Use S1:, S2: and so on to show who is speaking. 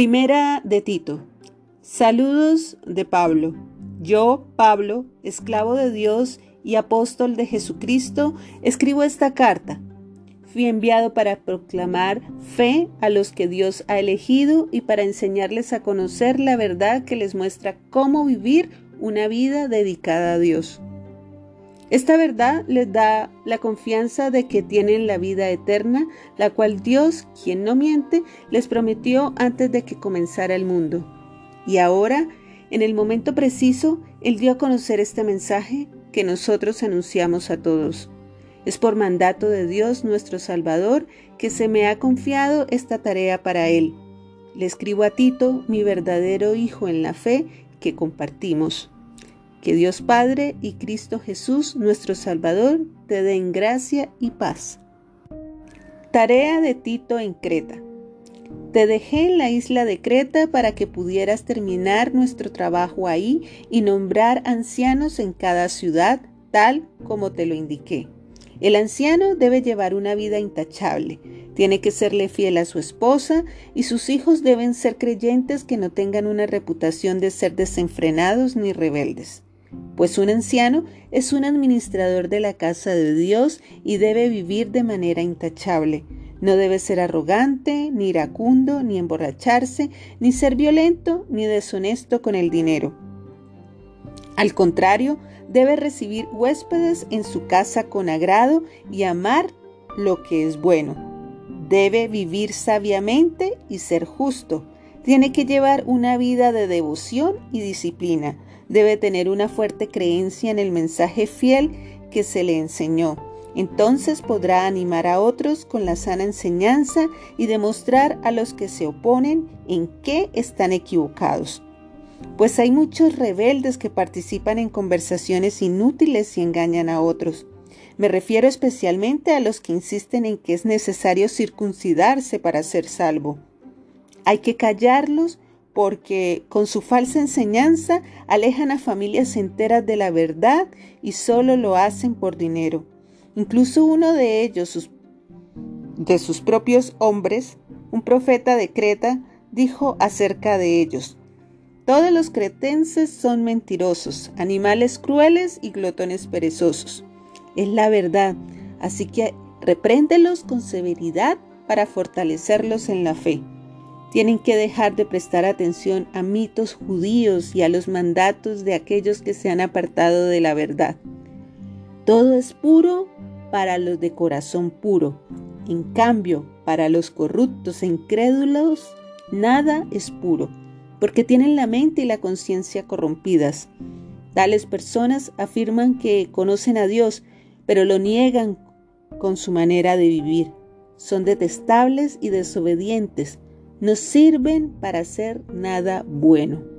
S1: Primera de Tito. Saludos de Pablo. Yo, Pablo, esclavo de Dios y apóstol de Jesucristo, escribo esta carta. Fui enviado para proclamar fe a los que Dios ha elegido y para enseñarles a conocer la verdad que les muestra cómo vivir una vida dedicada a Dios. Esta verdad les da la confianza de que tienen la vida eterna, la cual Dios, quien no miente, les prometió antes de que comenzara el mundo. Y ahora, en el momento preciso, Él dio a conocer este mensaje que nosotros anunciamos a todos. Es por mandato de Dios nuestro Salvador que se me ha confiado esta tarea para Él. Le escribo a Tito, mi verdadero Hijo en la fe, que compartimos. Que Dios Padre y Cristo Jesús, nuestro Salvador, te den gracia y paz. Tarea de Tito en Creta. Te dejé en la isla de Creta para que pudieras terminar nuestro trabajo ahí y nombrar ancianos en cada ciudad, tal como te lo indiqué. El anciano debe llevar una vida intachable, tiene que serle fiel a su esposa y sus hijos deben ser creyentes que no tengan una reputación de ser desenfrenados ni rebeldes pues un anciano es un administrador de la casa de Dios y debe vivir de manera intachable. No debe ser arrogante, ni iracundo, ni emborracharse, ni ser violento, ni deshonesto con el dinero. Al contrario, debe recibir huéspedes en su casa con agrado y amar lo que es bueno. Debe vivir sabiamente y ser justo. Tiene que llevar una vida de devoción y disciplina debe tener una fuerte creencia en el mensaje fiel que se le enseñó. Entonces podrá animar a otros con la sana enseñanza y demostrar a los que se oponen en qué están equivocados. Pues hay muchos rebeldes que participan en conversaciones inútiles y engañan a otros. Me refiero especialmente a los que insisten en que es necesario circuncidarse para ser salvo. Hay que callarlos porque con su falsa enseñanza alejan a familias enteras de la verdad y solo lo hacen por dinero. Incluso uno de ellos, de sus propios hombres, un profeta de Creta, dijo acerca de ellos, todos los cretenses son mentirosos, animales crueles y glotones perezosos. Es la verdad, así que repréndelos con severidad para fortalecerlos en la fe. Tienen que dejar de prestar atención a mitos judíos y a los mandatos de aquellos que se han apartado de la verdad. Todo es puro para los de corazón puro. En cambio, para los corruptos e incrédulos, nada es puro, porque tienen la mente y la conciencia corrompidas. Tales personas afirman que conocen a Dios, pero lo niegan con su manera de vivir. Son detestables y desobedientes no sirven para hacer nada bueno.